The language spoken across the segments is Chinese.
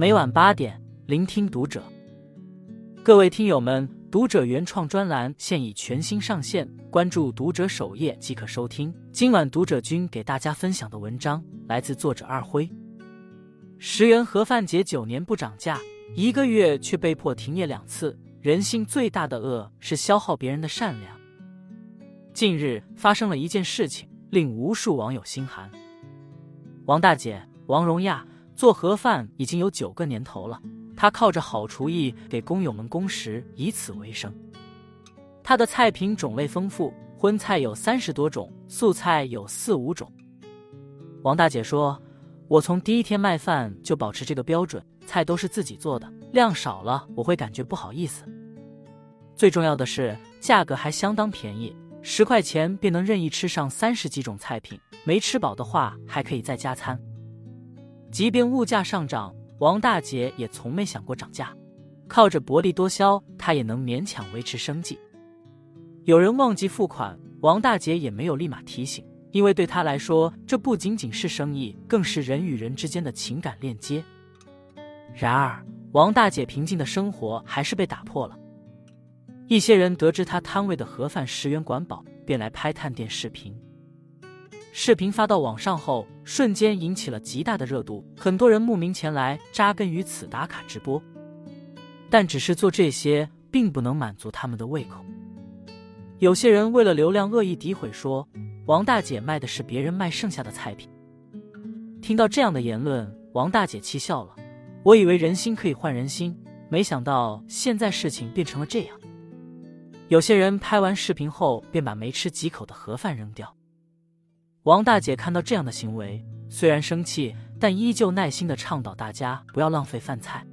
每晚八点，聆听读者。各位听友们，读者原创专栏现已全新上线，关注读者首页即可收听。今晚读者君给大家分享的文章来自作者二辉。十元盒饭节九年不涨价，一个月却被迫停业两次。人性最大的恶是消耗别人的善良。近日发生了一件事情，令无数网友心寒。王大姐王荣亚做盒饭已经有九个年头了，她靠着好厨艺给工友们供食，以此为生。她的菜品种类丰富，荤菜有三十多种，素菜有四五种。王大姐说：“我从第一天卖饭就保持这个标准，菜都是自己做的，量少了我会感觉不好意思。最重要的是价格还相当便宜。”十块钱便能任意吃上三十几种菜品，没吃饱的话还可以再加餐。即便物价上涨，王大姐也从没想过涨价，靠着薄利多销，她也能勉强维持生计。有人忘记付款，王大姐也没有立马提醒，因为对她来说，这不仅仅是生意，更是人与人之间的情感链接。然而，王大姐平静的生活还是被打破了。一些人得知她摊位的盒饭十元管饱，便来拍探店视频。视频发到网上后，瞬间引起了极大的热度，很多人慕名前来扎根于此打卡直播。但只是做这些，并不能满足他们的胃口。有些人为了流量恶意诋毁说，王大姐卖的是别人卖剩下的菜品。听到这样的言论，王大姐气笑了。我以为人心可以换人心，没想到现在事情变成了这样。有些人拍完视频后便把没吃几口的盒饭扔掉。王大姐看到这样的行为，虽然生气，但依旧耐心的倡导大家不要浪费饭菜。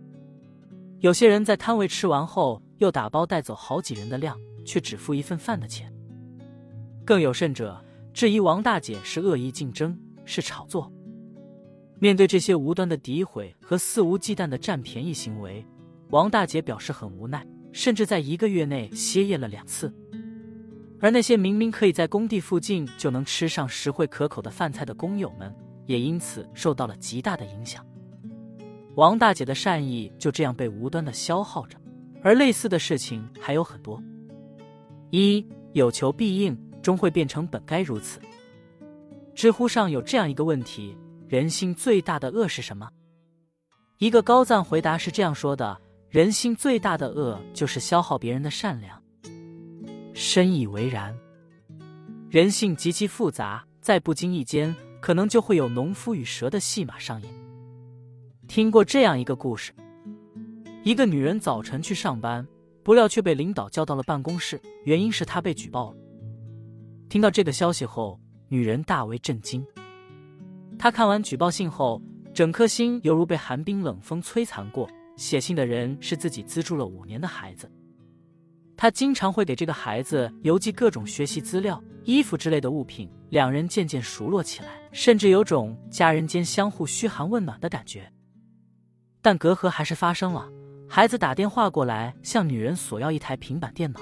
有些人在摊位吃完后又打包带走好几人的量，却只付一份饭的钱。更有甚者，质疑王大姐是恶意竞争，是炒作。面对这些无端的诋毁和肆无忌惮的占便宜行为，王大姐表示很无奈。甚至在一个月内歇业了两次，而那些明明可以在工地附近就能吃上实惠可口的饭菜的工友们，也因此受到了极大的影响。王大姐的善意就这样被无端的消耗着，而类似的事情还有很多。一有求必应，终会变成本该如此。知乎上有这样一个问题：人性最大的恶是什么？一个高赞回答是这样说的。人性最大的恶就是消耗别人的善良，深以为然。人性极其复杂，在不经意间，可能就会有农夫与蛇的戏码上演。听过这样一个故事：一个女人早晨去上班，不料却被领导叫到了办公室，原因是她被举报了。听到这个消息后，女人大为震惊。她看完举报信后，整颗心犹如被寒冰冷风摧残过。写信的人是自己资助了五年的孩子，他经常会给这个孩子邮寄各种学习资料、衣服之类的物品，两人渐渐熟络起来，甚至有种家人间相互嘘寒问暖的感觉。但隔阂还是发生了，孩子打电话过来向女人索要一台平板电脑，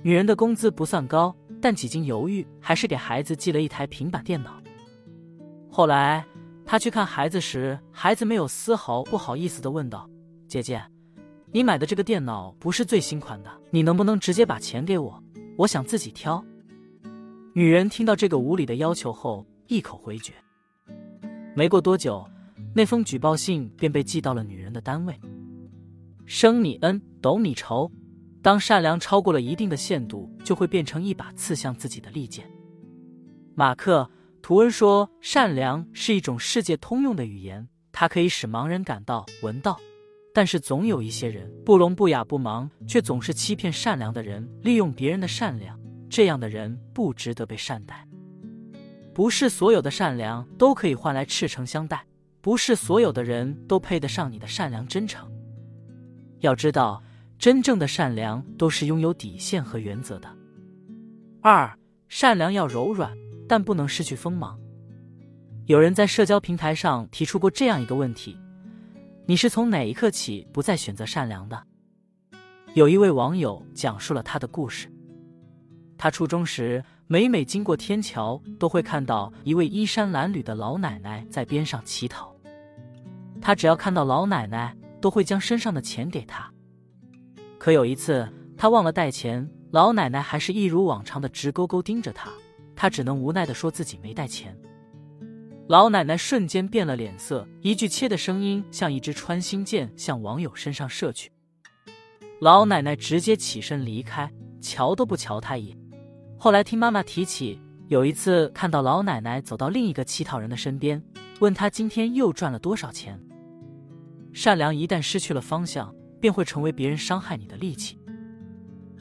女人的工资不算高，但几经犹豫，还是给孩子寄了一台平板电脑。后来。他去看孩子时，孩子没有丝毫不好意思的问道：“姐姐，你买的这个电脑不是最新款的，你能不能直接把钱给我？我想自己挑。”女人听到这个无理的要求后，一口回绝。没过多久，那封举报信便被寄到了女人的单位。生你恩，斗你仇，当善良超过了一定的限度，就会变成一把刺向自己的利剑。马克。图文说：“善良是一种世界通用的语言，它可以使盲人感到闻到。但是总有一些人不聋不哑不盲，却总是欺骗善良的人，利用别人的善良。这样的人不值得被善待。不是所有的善良都可以换来赤诚相待，不是所有的人都配得上你的善良真诚。要知道，真正的善良都是拥有底线和原则的。二，善良要柔软。”但不能失去锋芒。有人在社交平台上提出过这样一个问题：你是从哪一刻起不再选择善良的？有一位网友讲述了他的故事。他初中时，每每经过天桥，都会看到一位衣衫褴褛的老奶奶在边上乞讨。他只要看到老奶奶，都会将身上的钱给她。可有一次，他忘了带钱，老奶奶还是一如往常的直勾勾盯着他，他只能无奈的说自己没带钱。老奶奶瞬间变了脸色，一句切的声音像一支穿心箭向网友身上射去。老奶奶直接起身离开，瞧都不瞧他一眼。后来听妈妈提起，有一次看到老奶奶走到另一个乞讨人的身边，问他今天又赚了多少钱。善良一旦失去了方向。便会成为别人伤害你的利器。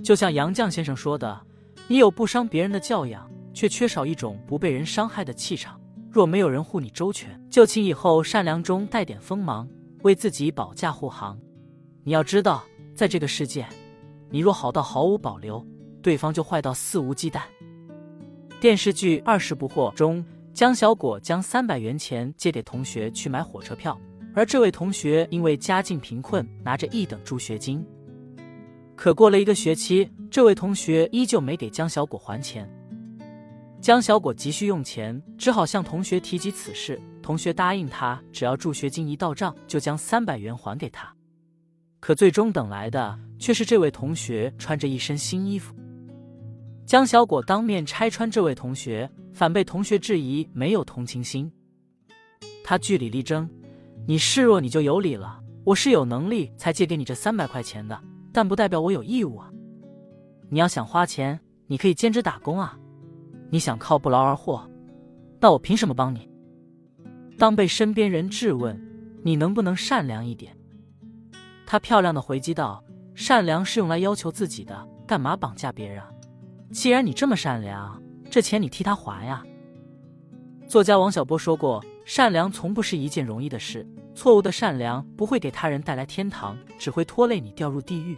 就像杨绛先生说的：“你有不伤别人的教养，却缺少一种不被人伤害的气场。若没有人护你周全，就请以后善良中带点锋芒，为自己保驾护航。你要知道，在这个世界，你若好到毫无保留，对方就坏到肆无忌惮。”电视剧《二十不惑》中，江小果将三百元钱借给同学去买火车票。而这位同学因为家境贫困，拿着一等助学金。可过了一个学期，这位同学依旧没给江小果还钱。江小果急需用钱，只好向同学提及此事。同学答应他，只要助学金一到账，就将三百元还给他。可最终等来的却是这位同学穿着一身新衣服。江小果当面拆穿这位同学，反被同学质疑没有同情心。他据理力争。你示弱你就有理了，我是有能力才借给你这三百块钱的，但不代表我有义务啊。你要想花钱，你可以兼职打工啊。你想靠不劳而获，那我凭什么帮你？当被身边人质问，你能不能善良一点？他漂亮的回击道：“善良是用来要求自己的，干嘛绑架别人？既然你这么善良，这钱你替他还呀。”作家王小波说过。善良从不是一件容易的事，错误的善良不会给他人带来天堂，只会拖累你掉入地狱。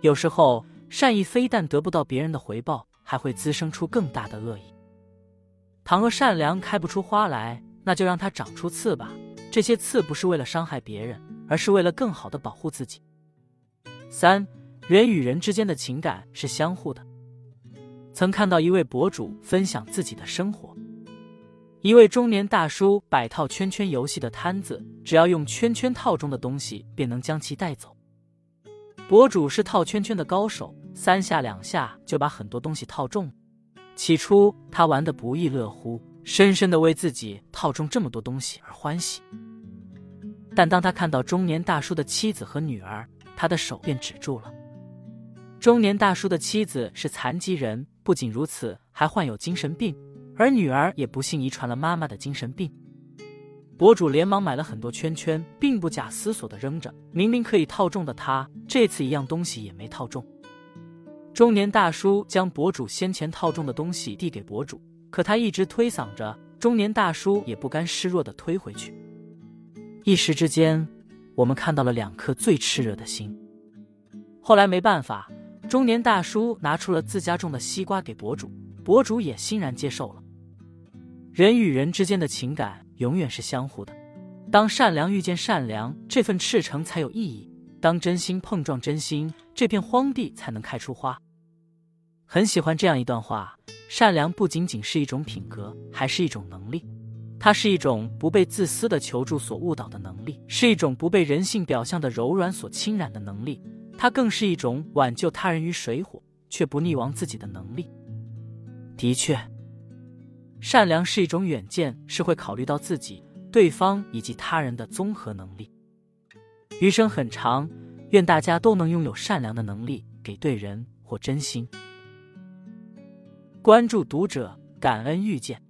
有时候，善意非但得不到别人的回报，还会滋生出更大的恶意。倘若善良开不出花来，那就让它长出刺吧。这些刺不是为了伤害别人，而是为了更好的保护自己。三，人与人之间的情感是相互的。曾看到一位博主分享自己的生活。一位中年大叔摆套圈圈游戏的摊子，只要用圈圈套中的东西，便能将其带走。博主是套圈圈的高手，三下两下就把很多东西套中。起初他玩得不亦乐乎，深深的为自己套中这么多东西而欢喜。但当他看到中年大叔的妻子和女儿，他的手便止住了。中年大叔的妻子是残疾人，不仅如此，还患有精神病。而女儿也不幸遗传了妈妈的精神病。博主连忙买了很多圈圈，并不假思索的扔着。明明可以套中的他，这次一样东西也没套中。中年大叔将博主先前套中的东西递给博主，可他一直推搡着，中年大叔也不甘示弱的推回去。一时之间，我们看到了两颗最炽热的心。后来没办法，中年大叔拿出了自家种的西瓜给博主，博主也欣然接受了。人与人之间的情感永远是相互的，当善良遇见善良，这份赤诚才有意义；当真心碰撞真心，这片荒地才能开出花。很喜欢这样一段话：善良不仅仅是一种品格，还是一种能力。它是一种不被自私的求助所误导的能力，是一种不被人性表象的柔软所侵染的能力。它更是一种挽救他人于水火却不溺亡自己的能力。的确。善良是一种远见，是会考虑到自己、对方以及他人的综合能力。余生很长，愿大家都能拥有善良的能力，给对人或真心。关注读者，感恩遇见。